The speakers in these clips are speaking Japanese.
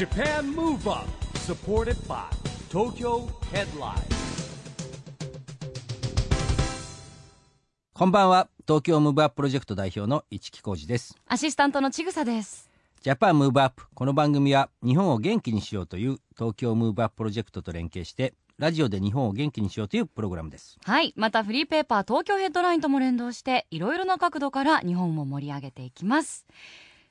JAPAN MOVE UP SUPPORTED BY TOKYO HEADLINE こんばんは東京ムーブアッププロジェクト代表の市木浩司ですアシスタントのちぐさです。ジャパンムーブアップこの番組は日本を元気にしようという東京ムーブアッププロジェクトと連携してラジオで日本を元気にしようというプログラムですはい。またフリーペーパー東京ヘッドラインとも連動して、いろいろな角度から日本を盛り上げていきます。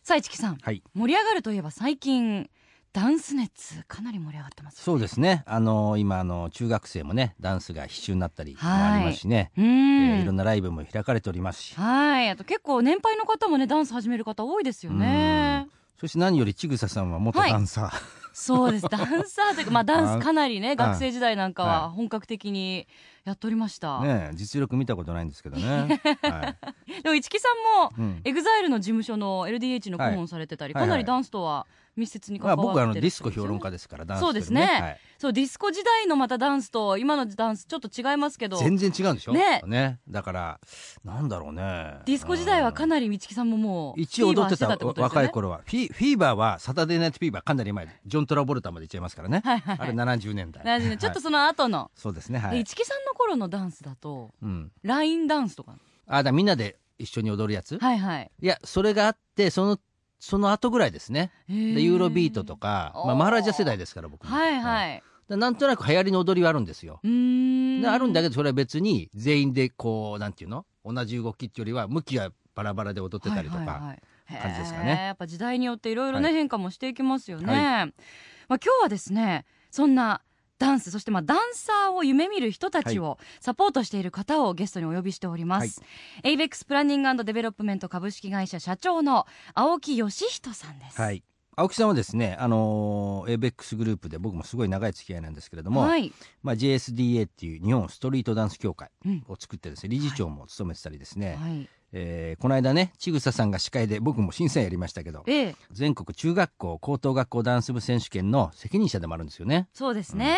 さあ、市木さん。はい盛り上がるといえば最近、ダンス熱、かなり盛り上がってます、そうですね。あの今あの中学生もねダンスが必修になったりもはいありますしね、うえん。ーいろんなライブも開かれておりますし。はい。あと結構年配の方もね、ダンス始める方多いですよね。そして何よりちぐささんは元はい。ダンサー、そうです。ダンサーというか、まあダンスかなりね、あ学生時代なんかはは本格的にやっておりました。ねえ実力見たことないんですけどね、はい。でも市木さんも、うん。エグザイルの事務所の LDH の顧問されてたり、はい。かなりダンスとは密接に関まあ、わって僕はあのディるスコ評論家ですからダンスそうですね。はい。そうディスコ時代のまたダンスと今のダンスちょっと違いますけど。全然違うんでしょ？ね。だからなんだろうね。ディスコ時代はかりなり道木さんももう一応踊ってたってね。若い頃は。フィフィーバーはサタデーナイトフィーバーかなり前。でジョン・トラボルタまで行っちゃいますからね、はいはいはい。あれ70年代なるほどちょっとはいその後の、そうですねはい、で市木さんの頃のダンスだとうん、ラインダンスとか。あだみんなで一緒に踊るやつ、はいはい。いやそれがあってそのその後ぐらいですね。でユーロビートとか、まあ、マハラジャ世代ですから僕も。はいはい。いでなんとなく流行りの踊りはあるんですよ。であるんだけけどそれは別に全員でこうなんていうの？同じ動きっていうよりは向きはバラバラで踊ってたりとか、感じですかね。やっぱ時代によっていろいろね、はい。変化もしていきますよね、はい。まあ今日はですねそんなダンスそしてまあダンサーを夢見る人たちをサポートしている方をゲストにお呼びしております、ABEX プランニングデベロップメント株式会社社長の青木義人さんです。はい。青木さんはですね、あのー、ABEX グループで僕もすごい長い付き合いなんですけれども、はい。まあ、JSDA っていう日本ストリートダンス協会うん。を作ってですね理事長も務めてたりですね、はいえーこの間ね千草さんが司会で僕も審査員やりましたけどええ。全国中学校高等学校ダンス部選手権の責任者でもあるんですよね。そうですね、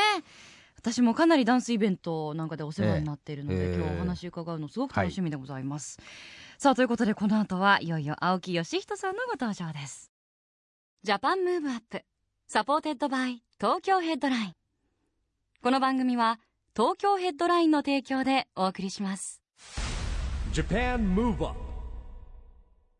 私もかなりダンスイベントなんかでお世話になっているので、ええ。今日お話伺うのすごく楽しみでございます、さあということでこの後はいよいよ青木義人さんのご登場です。 JAPAN MOVE UP SUPPORTED BY TOKYO HEADLINE。この番組は東京ヘッドラインの提供でお送りします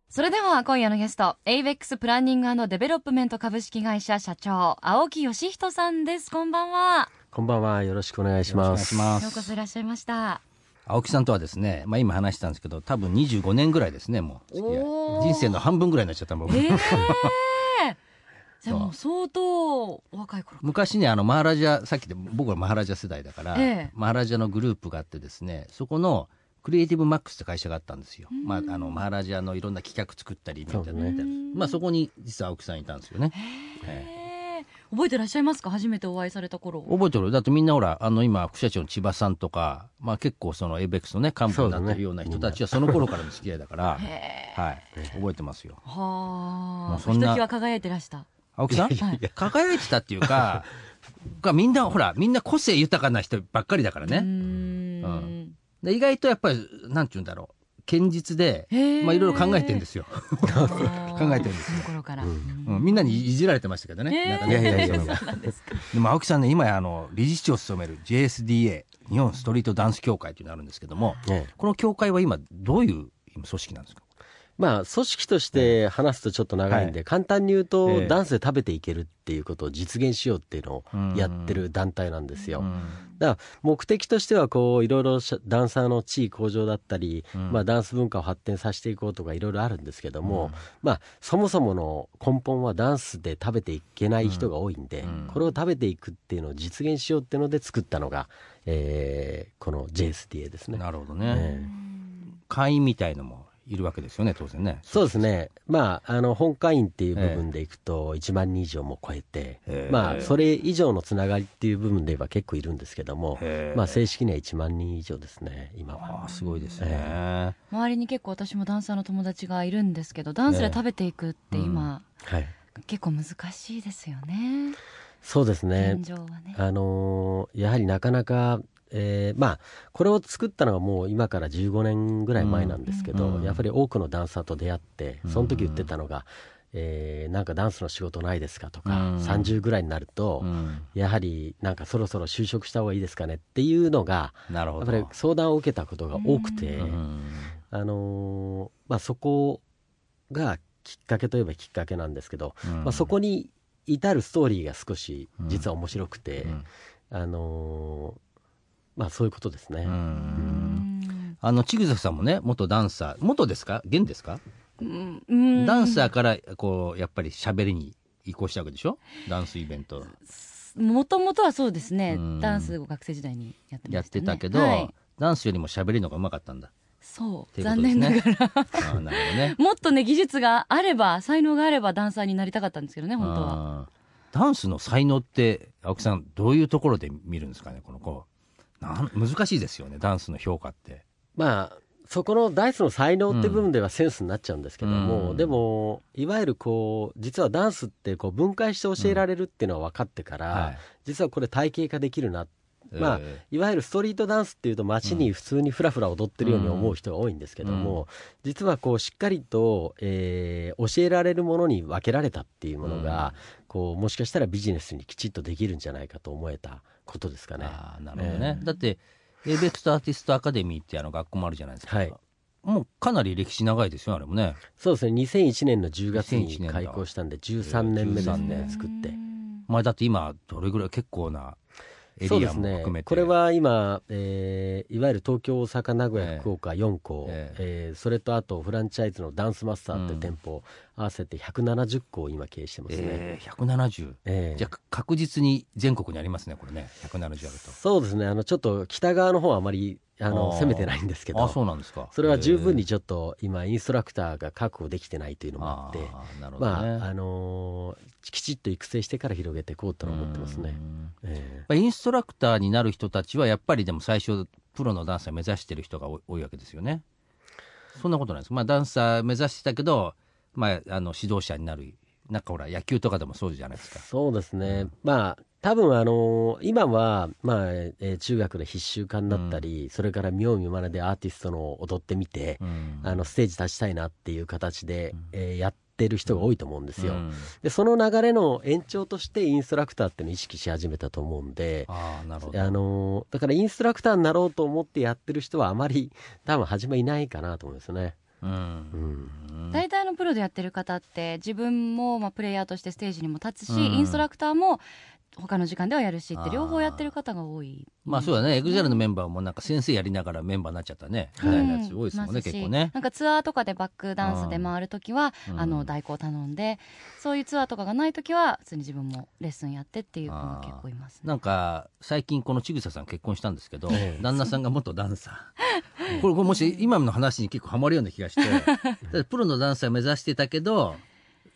それでは今夜のゲスト AVEX プランニングデベロップメント株式会社社長青木義人さんです。こんばんは。こんばんは。よろしくお願いしよろます。しくお願いします。ようこそいらっしゃいました。青木さんとはですね、まあ、今話したんですけど多分25年ぐらいですねもう。付き合いおー。人生の半分ぐらいになっちゃった僕、ええ じゃあもう相当お若い頃昔ねあのマハラジャさっきで僕はマハラジャ世代だから、ええ。マハラジャのグループがあってですねそこのクリエイティブマックスって会社があったんですよ、まあ、あのマハラジャのいろんな企画作ったりみたいなねまあ、そこに実は青木さんいたんですよね、ええええ。覚えてらっしゃいますか？初めてお会いされた頃。覚えてる。だってみんなほらあの今副社長の千葉さんとか、まあ、結構そのエイベックスのね幹部になってるような人たちはその頃からの付き合いだから、へはい、覚えてますよ。はあ。もうそんなひときわ輝いてらした。青木さん？はい。輝いてたっていうか がみんなほらみんな個性豊かな人ばっかりだからね、ん。うんで意外とやっぱりなんて言うんだろう。堅実でまあいろいろ考えてんですよ、考考えてるんですよ。うん、みんなにいじられてましたけどね、へー。なんかねいやいやいやでも。青木さんね今やあの理事長を務める JSDA 日本ストリートダンス協会というのがあるんですけどもええ。この協会は今どういう今組織なんですか？まあ、組織として話すとちょっと長いんで、は簡単に言うと、ええ。ダンスで食べていけるっていうことを実現しようっていうのをやってる団体なんですよ。うんだから目的としてはこういろいろしダンサーの地位向上だったり、うん。まあ、ダンス文化を発展させていこうとかいろいろあるんですけども、まあ、そもそもの根本はダンスで食べていけない人が多いんで、うん。これを食べていくっていうのを実現しようっていうので作ったのが、えーこの JSDA ですね。なるほどね、ええ。会員みたいのもいるわけですよね当然ね。そうですね、まあ、あの本会員っていう部分でいくと、1万人以上も超えて、ええ。まあ、それ以上のつながりっていう部分で言えば結構いるんですけどもへえ、まあ、正式には1万人以上ですね、今あは。あ。すごいですね、周りに結構私もダンサーの友達がいるんですけどダンスで食べていくって今、はい、結構難しいですよね。そうですね。ね。あのーやはりなかなか、えーまあこれを作ったのはもう今から15年ぐらい前なんですけど、うんやっぱり多くのダンサーと出会ってその時言ってたのが、えーなんかダンスの仕事ないですかとか、うん。30ぐらいになると、うん。やはりなんかそろそろ就職した方がいいですかねっていうのがなるほど。やっぱり相談を受けたことが多くて、うん。あのーまあ、そこがきっかけといえばきっかけなんですけど、うん。まあ、そこに至るストーリーが少し実は面白くて、うん。あのーまあそういうことですね。あの、ちぐささんもね、元ダンサー、元ですか？現ですか？ダンサーから、こう、やっぱり喋りに移行したわけでしょ？ダンスイベント。もともとはそうですね。うん。ダンスを学生時代にやってまやっしたね。てたけど、はい。ダンスよりも喋りの方がうまかったんだ。そう。っていうこ残念ながら。なね。もっとね技術があれば才能があればダンサーになりたかったんですけどね本当は。ダンスの才能って、青木さん、どういうところで見るんですかねこの子。なん難しいですよね、ダンスの評価って。まあそこのダイスの才能って部分ではセンスになっちゃうんですけども、うん。でもいわゆるこう実はダンスってこう分解して教えられるっていうのは分かってから、はい。実はこれ体系化できるな。まあえいわゆるストリートダンスっていうと街に普通にフラフラ踊ってるように思う人が多いんですけども、実はこうしっかりと、えー教えられるものに分けられたっていうものが、こうもしかしたらビジネスにきちっとできるんじゃないかと思えたことですかね。あーなるほどね。えだって、エイベックスアーティストアカデミーってあの学校もあるじゃないですか。はいもうかなり歴史長いですよ、あれもね。そうですね2001年の10月2001に開校したんで13年目ですね、13作ってう。んまあだって今、どれぐらい結構なエリアそうですねも含めて。これは今、えーいわゆる東京大阪名古ええ屋福岡4校、ええーそれとあとフランチャイズのダンスマスターという店舗、合わせて170校今経営してますね、えー、170。ええじゃあ確実に全国にありますね、これね。170あると。そうですねあのちょっと北側の方はあまりあの攻めてないんですけどあ、そうなんですか。それは十分にえちょっと今インストラクターが確保できてないというのーもあってあーなるほどね。まああのーきちっと育成してから広げていこうとは思ってますねう。んえまあインストラクターになる人たちは、やっぱりでも最初、プロのダンサー目指してる人が多い多いわけですよね。そんなことないです。まあ、ダンサー目指してたけど、まあ、あの指導者になる、なんかほら、野球とかでもそうじゃないですか。そうですね、まあ多分あの今は、まあえー中学の必修化になったり、それから見よう見まねでアーティストの踊ってみて、うん。あのステージ立ちたいなっていう形で、えーやってる人が多いと思うんですよ、うん。でその流れの延長としてインストラクターっていうのを意識し始めたと思うんでああ、なるほど。あのだからインストラクターになろうと思ってやってる人はあまり多分初めいないかなと思いますね。大体のプロでやってる方って自分もまあプレイヤーとしてステージにも立つし、うん。インストラクターも他の時間ではやるしって両方やってる方が多い。まあそうだね、エグゼルのメンバーもなんか先生やりながらメンバーになっちゃったね、みたいなやつ多いですもんね、結構ね。なんかツアーとかでバックダンスで回るときは、うんあの代行頼んでそういうツアーとかがないときは普通に自分もレッスンやってっていう子も結構います、ね、なんか最近このちぐささん結婚したんですけど、ええ。旦那さんが元ダンサー。これもし今の話に結構ハマるような気がして プロのダンサー目指してたけど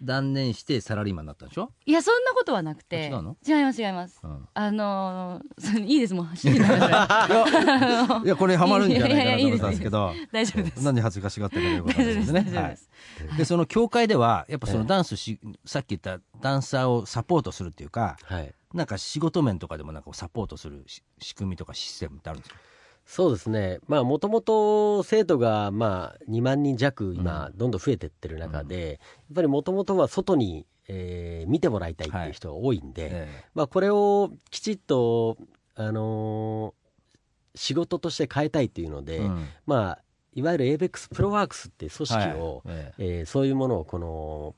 断念してサラリーマンになったんでしょ、いやそんなことはなくて。違うの？違います違います。うん、あのー いいですもう走ってください。やこれハマるんじゃないかなと思ったんですけど。い大丈夫です。何恥ずかしがってくれること大丈夫ですね。大丈夫です、はい、でその協会ではやっぱそのダンスし、さっき言ったダンサーをサポートするっていうかはい。なんか仕事面とかでもなんかサポートするし仕組みとかシステムってあるんですか？そうですね、まあもともと生徒がまあ2万人弱、今、どんどん増えていってる中で、やっぱりもともとは外に、えー見てもらいたいっていう人が多いんで、えまあ、これをきちっと、あのー仕事として変えたいっていうので、えうん。まあ、いわゆる ABEX プロワークスっていう組織を、はい。ええ。えーそういうものをこの、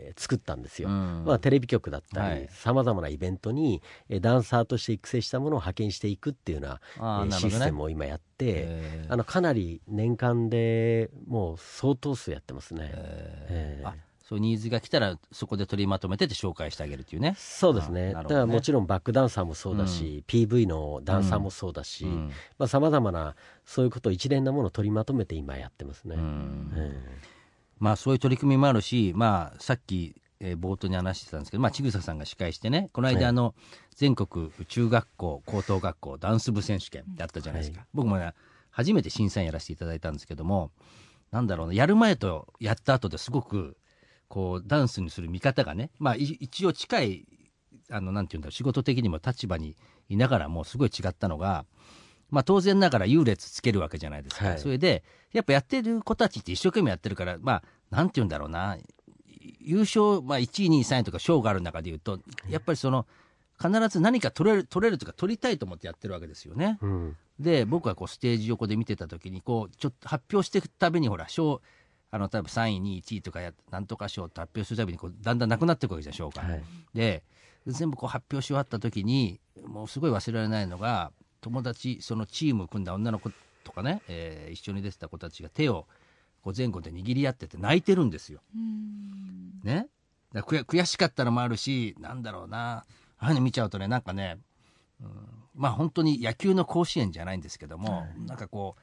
えー作ったんですよ。うん。まあ、テレビ局だったはい。りさまざまなイベントに、えーダンサーとして育成したものを派遣していくっていうようなねえーシステムを今やって、えー。あのかなり年間でもう相当数やってますね。えー。そうニーズが来たらそこで取りまとめてって紹介してあげるっていうね。そうですね。ね。からもちろんバックダンサーもそうだし、PV のダンサーもそうだしうん。さまざ、まなそういうことを一連なものを取りまとめて今やってますね。うん。えまあそういう取り組みもあるし、まあさっき、えー冒頭に話してたんですけど、まあちぐささんが司会してね、この間あの、全国中学校、高等学校ダンス部選手権ってあったじゃないですか。僕もね、初めて審査員やらせていただいたんですけども、なんだろうな、やる前とやった後ですごく、こう、ダンスにする見方がね、まあい一応近い、あの、なんていうんだろう、仕事的にも立場にいながらもすごい違ったのが、まあ当然ながら優劣つけるわけじゃないですか。はいそれで、やっぱやってる子たちって一生懸命やってるから、まあ、なんて言うんだろうな、い優勝、まあ、1位、2位、3位とか賞がある中でいうと、やっぱりその、必ず何か取れる、取れるとか、取りたいと思ってやってるわけですよね。うんで、僕はこうステージ横で見てた時に、こう、ちょっと発表していくたびに、ほら、賞、あの、例えば3位、2位、1位とかや、なんとか賞って発表するたびに、こう、だんだんなくなっていくわけじゃん、賞が。はいで、全部こう発表し終わった時に、もうすごい忘れられないのが、友達、そのチームを組んだ女の子とかね、えー一緒に出てた子たちが手を、こう前後で握り合ってて泣いてるんですよ。ね。だ悔悔しかったのもあるし、なんだろうな、ああいうの見ちゃうとね、なんかね、うん、まあ本当に野球の甲子園じゃないんですけども、なんかこ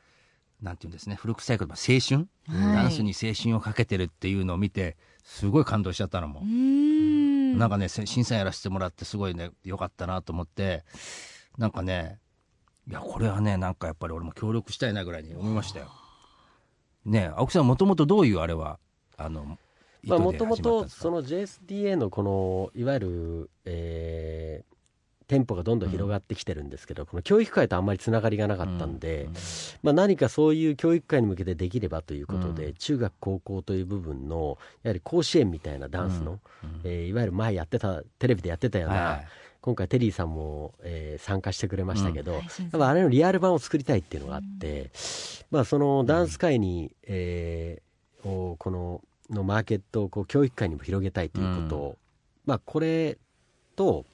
う、なんていうんですね、古臭い言葉、青春、はいダンスに青春をかけてるっていうのを見て、すごい感動しちゃったのもう。んなんかね、せ審査やらせてもらって、すごいね、良かったなと思って、なんかね、いや、これはね、なんかやっぱり俺も協力したいなぐらいに思いましたよ。ね青木さん、もともとどういうあれは、あの、まあ、もともとその JSDA のこのいわゆる、えー店舗がどんどん広がってきてるんですけど、この教育会とあんまりつながりがなかったんで、まあ、何かそういう教育会に向けてできればということで、うん。中学高校という部分のやはり甲子園みたいなダンスの、えーいわゆる前やってたテレビでやってたような、はい今回テリーさんも、えー参加してくれましたけど、うんやっぱあれのリアル版を作りたいっていうのがあって、まあ、そのダンス界に、えーをこののマーケットをこう教育界にも広げたいということを、まあ、これと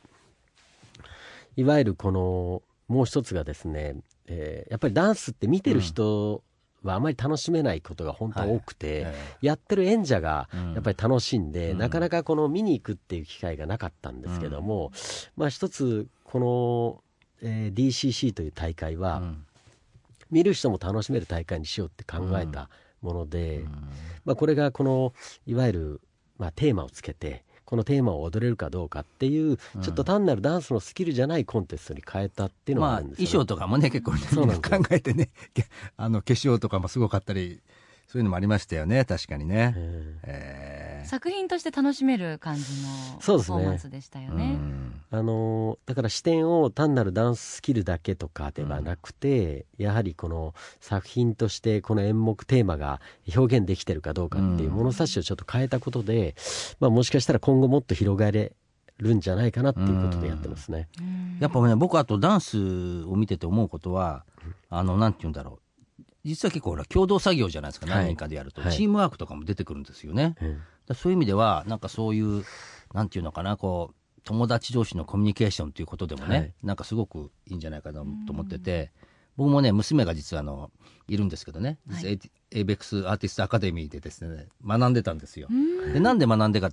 いわゆるこのもう一つがですね、えーやっぱりダンスって見てる人はあまり楽しめないことが本当は多くて、えやってる演者がうん。やっぱり楽しんで、うん。なかなかこの見に行くっていう機会がなかったんですけども、まあ一つこの、えー DCC という大会は、うん。見る人も楽しめる大会にしようって考えたもので、まあ、これがこのいわゆる、まあ、テーマをつけてこのテーマを踊れるかどうかっていう、ちょっと単なるダンスのスキルじゃないコンテストに変えたっていうのがまあ、あるんですよ、衣装とかもね、結構ね、考えてね、け あの、化粧とかもすごかったり、そういうのもありましたよね、確かにね。ええ作品として楽しめる感じのそうですね。パフォーマンスでしたよーね。うん。ーあのーだから視点を単なるダンススキルだけとかではなくて、やはりこの作品としてこの演目テーマが表現できてるかどうかっていう物差しをちょっと変えたことで、まあ、もしかしたら今後もっと広がれるんじゃないかなっていうことでやってますね。うん。やっぱね、僕、あとダンスを見てて思うことは、あの、なんて言うんだろう。実は結構ほら、共同作業じゃないですか、はい。何人かでやると。はい。チームワークとかも出てくるんですよね。うんだそういう意味では、なんかそういう、なんていうのかな、こう、友達同士のコミュニケーションということでもね、はい。なんかすごくいいんじゃないかなと思ってて、僕もね、娘が実はあの、いるんですけどね、実は ABEX アーティストアカデミーでですね、学んでたんですよ。で、なんで学んでか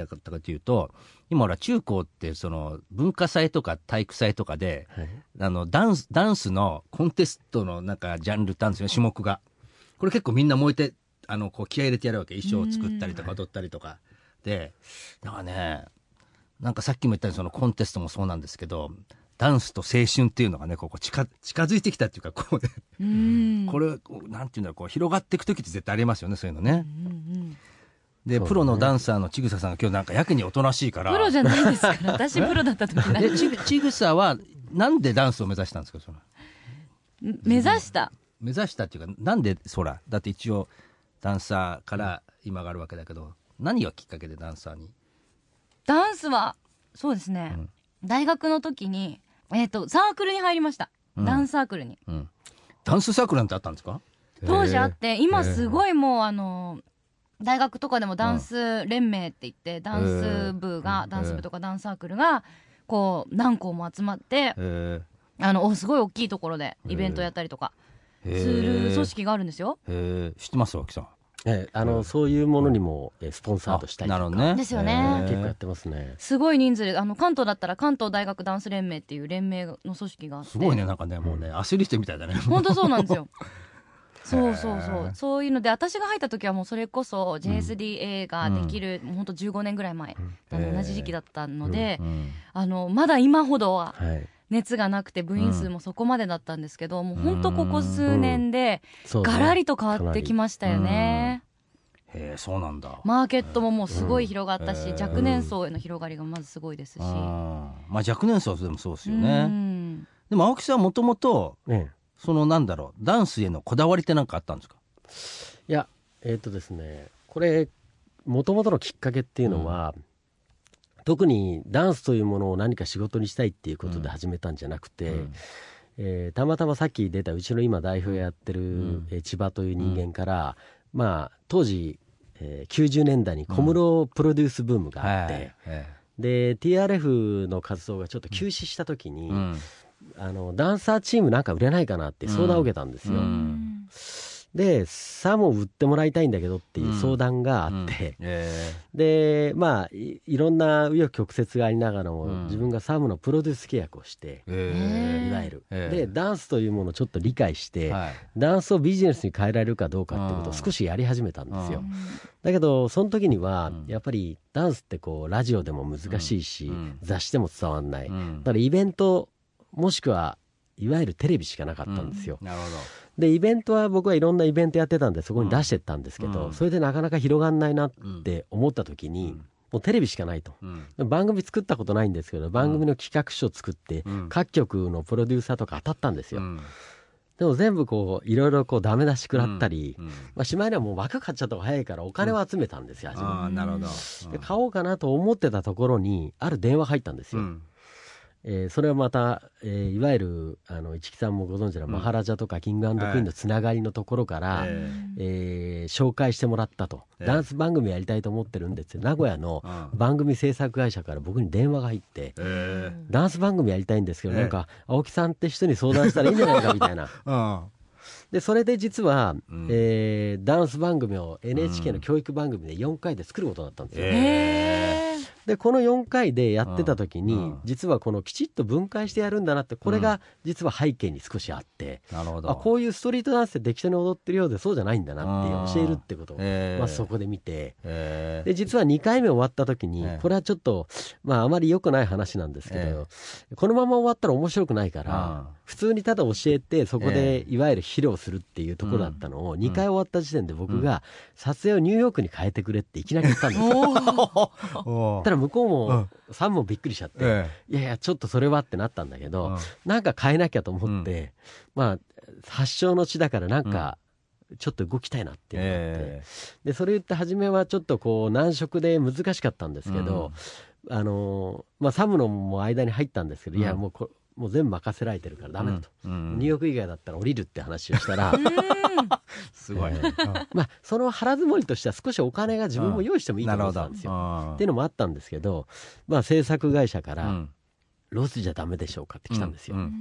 ってかというと、今ほら、中高ってその、文化祭とか体育祭とかで、はいあの、ダンス、ダンスのコンテストのなんかジャンルってあるんですよね、種目が。これ結構みんな燃えて、あの、こう気合い入れてやるわけ。衣装を作ったりとか踊ったりとか。で、なんかね、なんかさっきも言ったようにそのコンテストもそうなんですけど、ダンスと青春っていうのがね、こう近、近づいてきたっていうか、こうね、うんこれ、なんていうんだろう、こう広がっていく時って絶対ありますよね、そういうのね。うんうだねプロのダンサーのちぐささんが今日なんかやけにおとなしいから。プロじゃないですから、私プロだった時なで、ちぐ、ちぐさは、なんでダンスを目指したんですか、その？目指した。目指したっていうか、なんで、そら、だって一応、ダンサーから今があるわけだけど、何がきっかけでダンサーに？ダンスは、そうですね。うん大学の時に、えっ、と、サークルに入りました。うんダンスサークルに。うん。ダンスサークルなんてあったんですか？当時あって、今すごいもう、あの、大学とかでもダンス連盟って言って、ダンス部が、ダンス部とかダンスサークルが、こう、何校も集まって、へあの、おすごい大きいところでイベントやったりとかえ。する組織があるんですよ。へえ、知ってますわ、木さん。ええあのそういうものにもえースポンサードしたりとかなるほどね。ですよねへえ結構やってますね。すごい人数で、あの、関東だったら関東大学ダンス連盟っていう連盟の組織があって。すごいね、なんかね、もうね、アスリートみたいだね。本当そうなんですよ。そうそうそう。そういうので、私が入った時はもうそれこそ JSDA ができる、もう本当15年ぐらい前、同じ時期だったので、うんあの、まだ今ほどははい。熱がなくて部員数もそこまでだったんですけど、もう本当ここ数年でそうですね。ガラリと変わってきましたよね。へえ、そうなんだ。マーケットももうすごい広がったし、うん。若年層への広がりがまずすごいですし。うん。まあ若年層でもそうですようね。ん。でも青木さんはもともと、ねそのなんだろう、ダンスへのこだわりってなんかあったんですか？いや、えっ、とですね、これ、もともとのきっかけっていうのは、特にダンスというものを何か仕事にしたいっていうことで始めたんじゃなくて、うん。えーたまたまさっき出たうちの今代表やってる、ん。えー千葉という人間から、まあ当時、えー90年代に小室プロデュースブームがあって、で TRF の活動がちょっと休止した時に、あのダンサーチームなんか売れないかなって相談を受けたんですよ、うん。でさも売ってもらいたいんだけどっていう相談があって、えでまあいいろんな紆余曲折がありながらも、うん。自分がサムのプロデュース契約をしてえ、え。いわゆる、ええ。でダンスというものをちょっと理解して、えはい。ダンスをビジネスに変えられるかどうかっていうことをうん。少しやり始めたんですよ、うん。だけどその時にはうん。やっぱりダンスってこうラジオでも難しいし、うん。雑誌でも伝わんない、うん。だからイベントもしくはいわゆるテレビしかなかったんですよ、なるほど。でイベントは僕はいろんなイベントやってたんでそこに出してったんですけど、うん。それでなかなか広がんないなって思った時に、うん。もうテレビしかないと。うん。番組作ったことないんですけど番組の企画書を作って、うん。各局のプロデューサーとか当たったんですよ、うん。でも全部こういろいろこうダメ出し食らったり、うん。まあ、しまいにはもう枠買っちゃった方が早いからお金を集めたんですよ、初めああなるほど。で買おうかなと思ってたところにある電話入ったんですよ、うんえーそれはまた、えーいわゆるあの市木さんもご存知の、うん。マハラジャとかキングクイーンのつながりのところから、ええー。紹介してもらったと、ええ。ダンス番組やりたいと思ってるんです名古屋のうん。番組制作会社から僕に電話が入って、えダンス番組やりたいんですけど、ええ。なんか青木さんって人に相談したらいいんじゃないかみたいな。うん。でそれで実は、うん。えーダンス番組を NHK の教育番組で4回で作ることになったんですよ、えでこの4回でやってた時に、うん実はこのきちっと分解してやるんだなってこれが実は背景に少しあって、えなるほど。あこういうストリートダンスで適当に踊ってるようでそうじゃないんだなって教えるってことを、ええまあ、そこで見て。ええで実は2回目終わった時に、ええ。これはちょっと、まあ、あまり良くない話なんですけど、このまま終わったら面白くないから、普通にただ教えてそこでいわゆる披露するっていうところだったのを、2回終わった時点で僕が撮影をニューヨークに変えてくれっていきなり言ったんですよ。おただ向こううもん、さんもびっくりしちゃって、えいやいや、ちょっとそれはってなったんだけど、うん。なんか変えなきゃと思って、まあ、発祥の地だからなんか、ちょっと動きたいなっていうのがあって、えで、それ言って初めはちょっとこう、難色で難しかったんですけど、あのーまあ、サムのも間に入ったんですけど、うん。いや、もうこ、もう全部任せられてるからダメだと。うんニューヨーク以外だったら降りるって話をしたら、すごい。えまあ、その腹積もりとしては少しお金が自分も用意してもいいと思ってたんですよ。よっていうのもあったんですけど、まあ、制作会社から、うん。ロスじゃダメでしょうかって来たんですよ。うん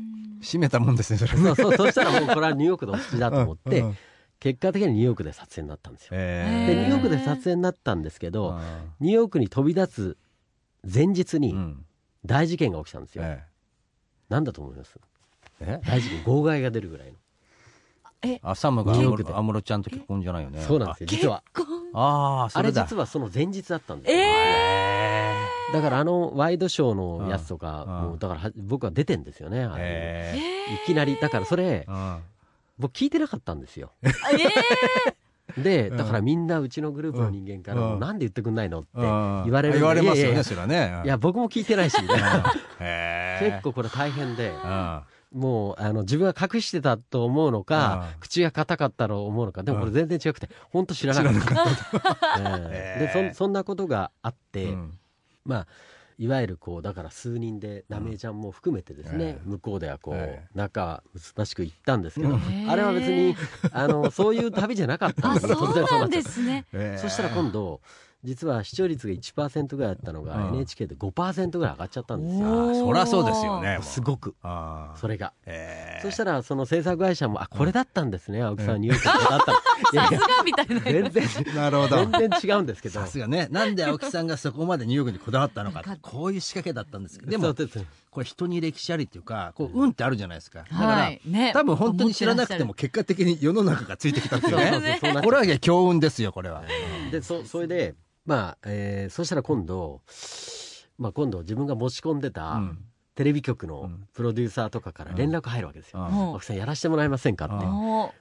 閉めたもんですねそれそうそうそしたらもうこれはニューヨークでおだと思って、うん。うん結果的にニューヨークで撮影になったんですよ。えでニューヨークで撮影になったんですけど、あニューヨークに飛び立つ前日にーうん。大事件が起きたんですよ。えなんだと思います？え？え大事件号外が出るぐらいの。あサムが安室ちゃんと結婚じゃないよね。そうなんですよ。実は。ああそあれ実はその前日だったんですよ。えだからあのワイドショーのやつとか、うん。もうだからは僕は出てんですよね。あれ。えいきなり。だからそれうん。僕聞いてなかったんですよ。えでうん。だからみんなうちのグループの人間からもうんなんで言ってくんないの？ってうん。言われるんで言われますよねそれはね。いや僕も聞いてないし結構これ大変でうん。もうあの自分が隠してたと思うのかうん。口が硬かったと思うのかでもこれ全然違くて本当知らなかった。でそそんなことがあって、うん。まあいわゆるこうだから数人でなめちゃんも含めてですね、ええ向こうではこう、ええ仲難しく行ったんですけど、うんあれは別にあのそういう旅じゃなかったんあですそうなんっねそしたら今度実は視聴率が1%ぐらいだったのが、うん。NHK で5%ぐらい上がっちゃったんですよ。そりゃそうですよねすごく。あそれが。えそしたらその制作会社も「あこれだったんですね。青木さんニューヨークでこれだったの」いやいやさすがみたいな。全然。なるほど全然違うんですけど。さすがね。なんで青木さんがそこまでニューヨークにこだわったのかこういう仕掛けだったんですけど。でもこれ人に歴史ありっていうかこう運ってあるじゃないですか。だから、はい。ね。多分本当に知らなくても結果的に世の中がついてきたっていうそうそうねこれはいや強運ですよこれは、でそそれでまあ、えーそしたら今度、まあ、今度自分が持ち込んでたうん。テレビ局のうん。プロデューサーとかから連絡入るわけですよ。うん。さんやらせてもらえませんかって。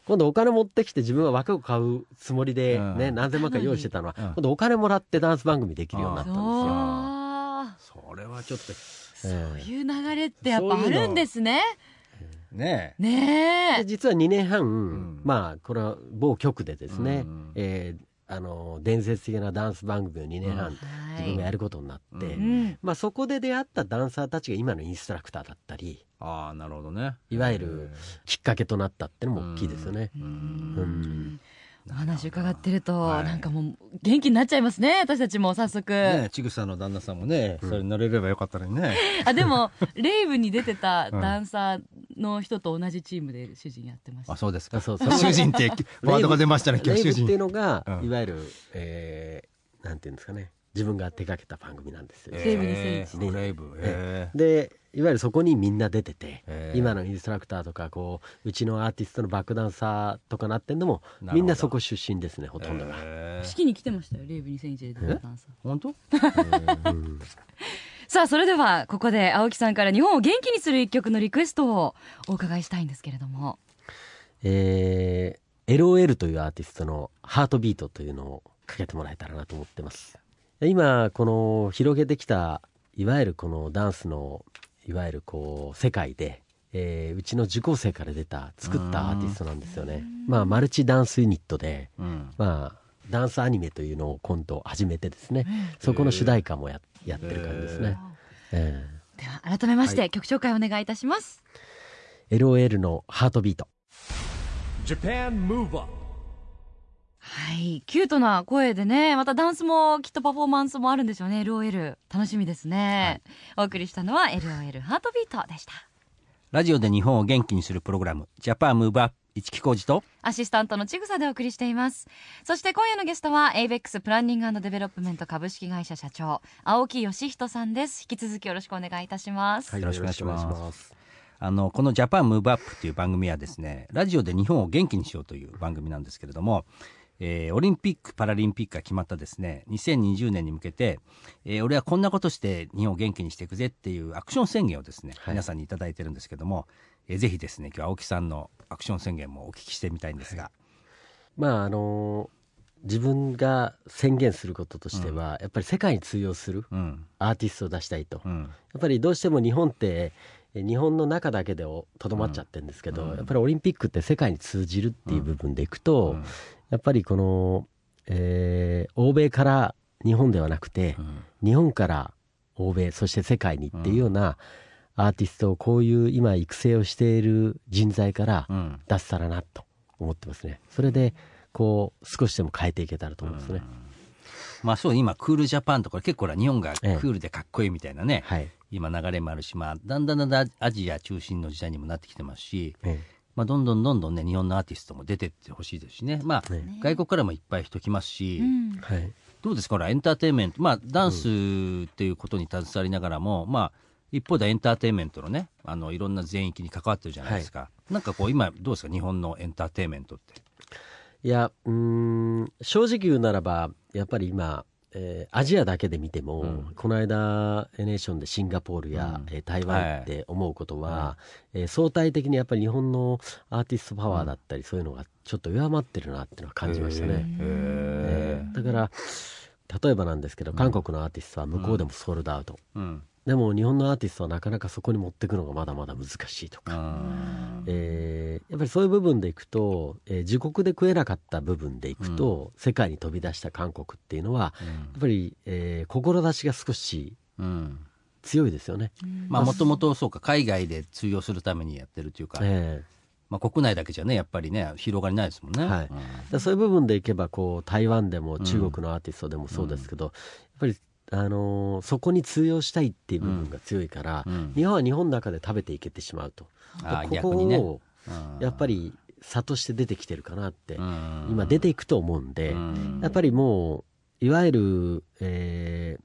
今度お金持ってきて自分は枠を買うつもりで、うん。ね何千万か用意してたのは、うん。今度お金もらってダンス番組できるようになっうたんですよ。あそれはちょっとーそういう流れってやっぱあるんですね。ねねえ。で実は2年半、ん。まあこれは某局でですね、うん。えーあの伝説的なダンス番組を2年半、はい。自分がやることになって、ううん。まあ、そこで出会ったダンサーたちが今のインストラクターだったりああなるほどね。いわゆるきっかけとなったっていうのも大きいですよね。ううん。ん。お話伺ってると、はい。なんかもう元気になっちゃいますね私たちも早速、ねちぐさの旦那さんもね、それに乗れればよかったのにね。あでも レイブに出てたダンサーの人と同じチームで主人やってました、あ、そうですか。あそうそう。主人って ワードが出ましたね、今日主レイブっていう人。のが、うん。いわゆる、えーなんていうんですかね。自分が手掛けた番組なんですよ。レイブ2001ー。レイブ。えでいわゆるそこにみんな出てて、へー。今のインストラクターとかこううちのアーティストのバックダンサーとかなってんのもみんなそこ出身ですねほーとんどが。えー。式に来てましたよレイブ2001でダンサー。本当？うんさあそれではここで青木さんから日本を元気にする一曲のリクエストをお伺いしたいんですけれども。えー LOL というアーティストの「ハートビート」というのをかけてもらえたらなと思ってます。今この広げてきたいわゆるこのダンスのいわゆるこう世界で、えーうちの受講生から出た作ったアーティストなんですよね。まあマルチダンスユニットでうん。まあダンスアニメというのを今度始めてですね。そこの主題歌もややってる感じですね、えでは改めまして、曲紹介お願いいたします。ー LOL の「ハートビート」Japan Move Up はい。キュートな声でねまたダンスもきっとパフォーマンスもあるんですよね。LOL 楽しみですね、お送りしたのは LOL ハートビートでした。ラジオで日本を元気にするプログラム、ジャパンムーブアップ、市木浩二と、アシスタントのちぐさでお送りしています。そして今夜のゲストは AVEX プランニングデベロップメント株式会社社長青木義人さんです。引き続きよろしくお願いいたします、はいよろしくお願いします。あの、このジャパンムーブアップという番組はですね、ラジオで日本を元気にしようという番組なんですけれども、えーオリンピック・パラリンピックが決まったですね、2020年に向けて、えー俺はこんなことして日本を元気にしていくぜっていうアクション宣言をですね、はい。皆さんにいただいてるんですけども、えーぜひですね、今日青木さんのアクション宣言もお聞きしてみたいんですが、まああの自分が宣言することとしては、やっぱり世界に通用するうん、アーティストを出したいと、やうん、っぱりどうしても日本ってえ日本の中だけでとどまっちゃってるんですけど、やっぱりオリンピックって世界に通じるっていう部分でいくと、うん。やっぱりこの、えー欧米から日本ではなくて、うん。日本から欧米そして世界にっていうようなアーティストをこういう今育成をしている人材からうん。出せたらなと思ってますね。それでこう少しでも変えていけたらと思いますね、まあそう今クールジャパンとか結構日本がクえ。えールでかっこいいみたいなね、はい、今流れもあるし、まあ、だんだんだんだんアジア中心の時代にもなってきてますし、えまあ、どんどんどんどんね日本のアーティストも出てってほしいですしね、まあね外国からもいっぱい人来ますし、うん。どうですか？エンターテインメント。まあダンスっていうことに携わりながらも、まあ一方でエンターテインメントのねあのいろんな全域に関わってるじゃないですか、なんかこう今どうですか？日本のエンターテインメントって。いやうーん正直言うならばやっぱり今、えーアジアだけで見ても、うん。この間エネーションでシンガポールや、うん。えー台湾行って思うことは、はえー相対的にやっぱり日本のアーティストパワーだったり、そういうのがちょっと弱まってるなっていうのは感じましたね。えーだから例えばなんですけど韓国のアーティストは向こうでもソールドアウト、うんでも日本のアーティストはなかなかそこに持っていくのがまだまだ難しいとか、うんえーやっぱりそういう部分でいくと、えー自国で食えなかった部分でいくと、世界に飛び出した韓国っていうのはやっぱり、えー志が少しうん。強いですよね。まあもともとそうか海外で通用するためにやってるというか、えまあ、国内だけじゃねやっぱりね広がりないですもんね。はい。うん。そういう部分でいけばこう台湾でも中国のアーティストでもそうですけど、やっぱり、あのーそこに通用したいっていう部分が強いから、うん。日本は日本の中で食べていけてしまうと。あーここ逆にね。をうん。やっぱり差として出てきてるかなって、うん。今出ていくと思うんで、うん。やっぱりもういわゆる、えー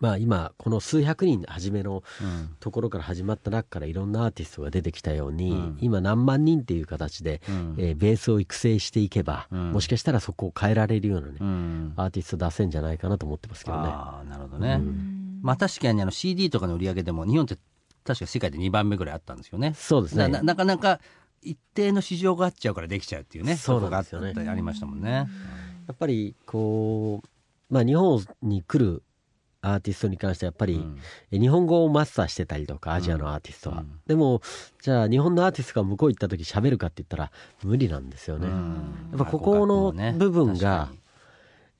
まあ今この数百人初めのうん。ところから始まった中からいろんなアーティストが出てきたように、うん。今何万人っていう形で、うん。えーベースを育成していけば、うん。もしかしたらそこを変えられるようなね、うん。アーティスト出せんじゃないかなと思ってますけどね。ああなるほどね、うん。まあ確かにあの CD とかの売り上げでも日本って確か世界で2番目ぐらいあったんですよね。そうですね。なかなか一定の市場があっちゃうからできちゃうっていうねそうなんですよね。ありましたもんね。やっぱりこう、まあ、日本に来るアーティストに関してはやっぱり、日本語をマスターしてたりとかアジアのアーティストは、うん。でもじゃあ日本のアーティストが向こう行った時喋るかって言ったら無理なんですよね、うん。やっぱここのまあ部分が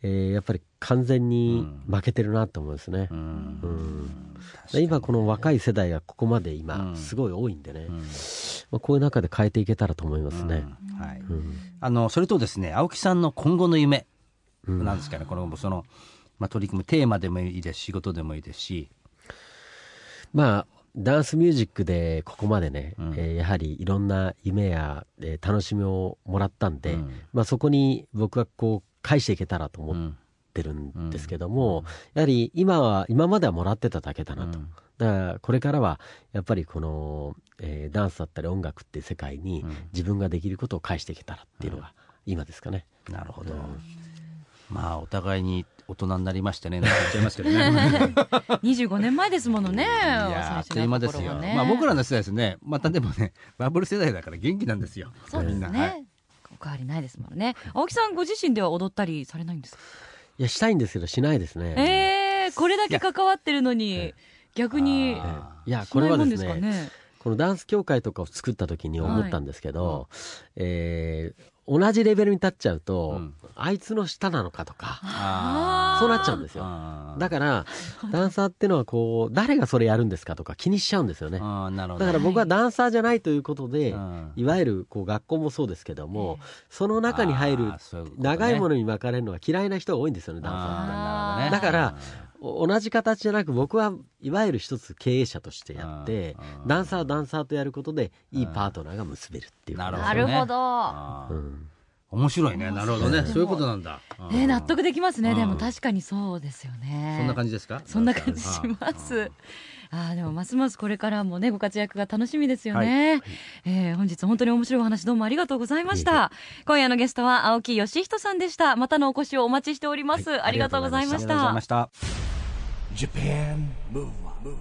えーやっぱり完全に負けてるなと思うんですね。う。ん。今この若い世代がここまでう今ん。すごい多いんでね、うん。まあ、こういう中で変えていけたらと思いますね。うん。はい。うんあのそれとですね青木さんの今後の夢うんなんですかね、このその、まあ、取り組むテーマでもいいですし仕事でもいいですし、まあダンスミュージックでここまでね、うん。えーやはりいろんな夢や、えー楽しみをもらったんで、うん。まあ、そこに僕はこう返していけたらと思っうんてるんですけども、やはり今は今まではもらってただけだなと、うん。だからこれからはやっぱりこの、えーダンスだったり音楽っていう世界にうん。自分ができることを返していけたらっていうのが今ですかね。なるほど、うんまあお互いに大人になりましてねなんか言っちゃいますけどね。25年前ですものねいやあっという間ですよ、まあ僕らの世代ですね。またでもねバブル世代だから元気なんですよ。そうですみんな、ね、はい。お変わりないですもんね。青木さんご自身では踊ったりされないんですか？いやしたいんですけどしないですね。えー、これだけ関わってるのに逆にあいやこれはですねこのダンス協会とかを作った時に思ったんですけど、えー同じレベルに立っちゃうと、うん。あいつの下なのかとかあそうなっちゃうんですよ。だからダンサーってのはこう誰がそれやるんですかとか気にしちゃうんですよね。なるほどだから僕はダンサーじゃないということで、うん。いわゆるこう学校もそうですけども、その中に入る長いものに巻かれるのが嫌いな人が多いんですよねダンサーって。だからお同じ形じゃなく僕はいわゆる一つ経営者としてやってうんダンサーはダンサーとやることでいいパートナーが結べるっていう。なるほどうん。面白いね。なるほどね。そういうことなんだ。えー。納得できますね、うん。でも確かにそうですよね。そんな感じですか？そんな感じします。あー。でもますますこれからもねご活躍が楽しみですよね、えー本日本当に面白いお話どうもありがとうございました。今夜のゲストは青木義人さんでした。またのお越しをお待ちしております、はい。ありがとうございましありがとうございたました Japan. Move Up, 今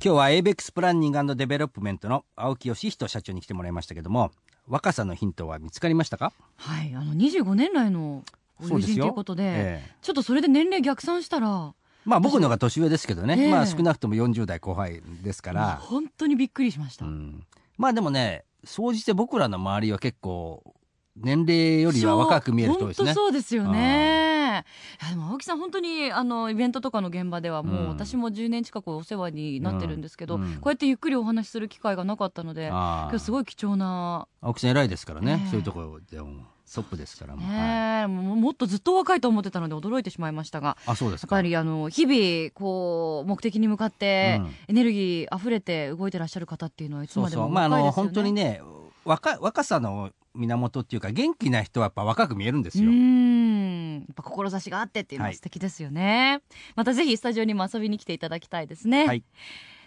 日は ABEX プランニングデベロップメントの青木義人社長に来てもらいましたけども若さのヒントは見つかりましたか？はいあの25年来のご友人ということでええ。ちょっとそれで年齢逆算したら。まあ僕の方が年上ですけどね、ええ。まあ少なくとも40代後輩ですから、本当にびっくりしました、うん、まあでもね総じて僕らの周りは結構年齢よりは若く見える人ですね。そう本当そうですよね。でも青木さん本当にあのイベントとかの現場ではもう、うん。私も10年近くお世話になってるんですけど、うんうん。こうやってゆっくりお話しする機会がなかったのでああ。今日すごい貴重な青木さん偉いですからね、ええ。そういうところでもトップですからもう、はい。もっとずっと若いと思ってたので驚いてしまいましたがあそうですか。やっぱりあの日々こう目的に向かってうん。エネルギー溢れて動いてらっしゃる方っていうのはいつまでもそうまああの。本当にね若若さの源っていうか元気な人はやっぱ若く見えるんですよ、うーん。やっぱ志があってっていうのははい。素敵ですよね、またぜひスタジオにも遊びに来ていただきたいですね、はい。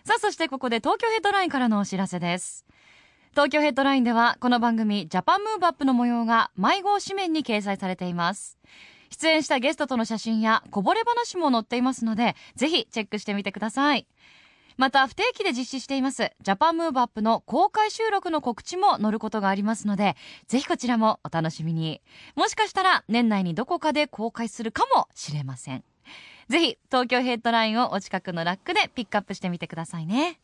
さあそしてここで東京ヘッドラインからのお知らせです。東京ヘッドラインではこの番組ジャパンムーブアップの模様が迷子紙面に掲載されています。出演したゲストとの写真やこぼれ話も載っていますのでぜひチェックしてみてくださいまた不定期で実施していますジャパンムーブアップの公開収録の告知も載ることがありますのでぜひこちらもお楽しみに。もしかしたら年内にどこかで公開するかもしれません。ぜひ東京ヘッドラインをお近くのラックでピックアップしてみてくださいね。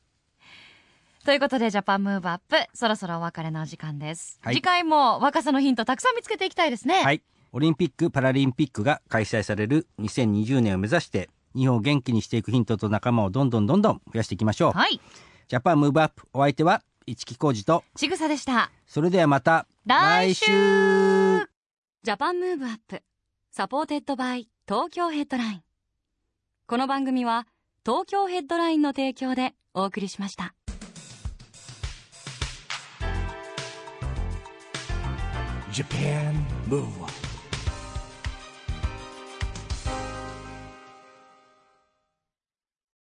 ということでジャパンムーブアップそろそろお別れのお時間です、はい。次回も若さのヒントたくさん見つけていきたいですね。はい。オリンピック・パラリンピックが開催される2020年を目指して日本を元気にしていくヒントと仲間をどんどんどんどん増やしていきましょう、はい。ジャパンムーブアップ。お相手は市木浩司とちぐさでした。それではまた来週。 JAPAN MOVE UP。SUPPORTED BY TOKYO HEADLINE。この番組は東京ヘッドラインの提供でお送りしました。Japan Move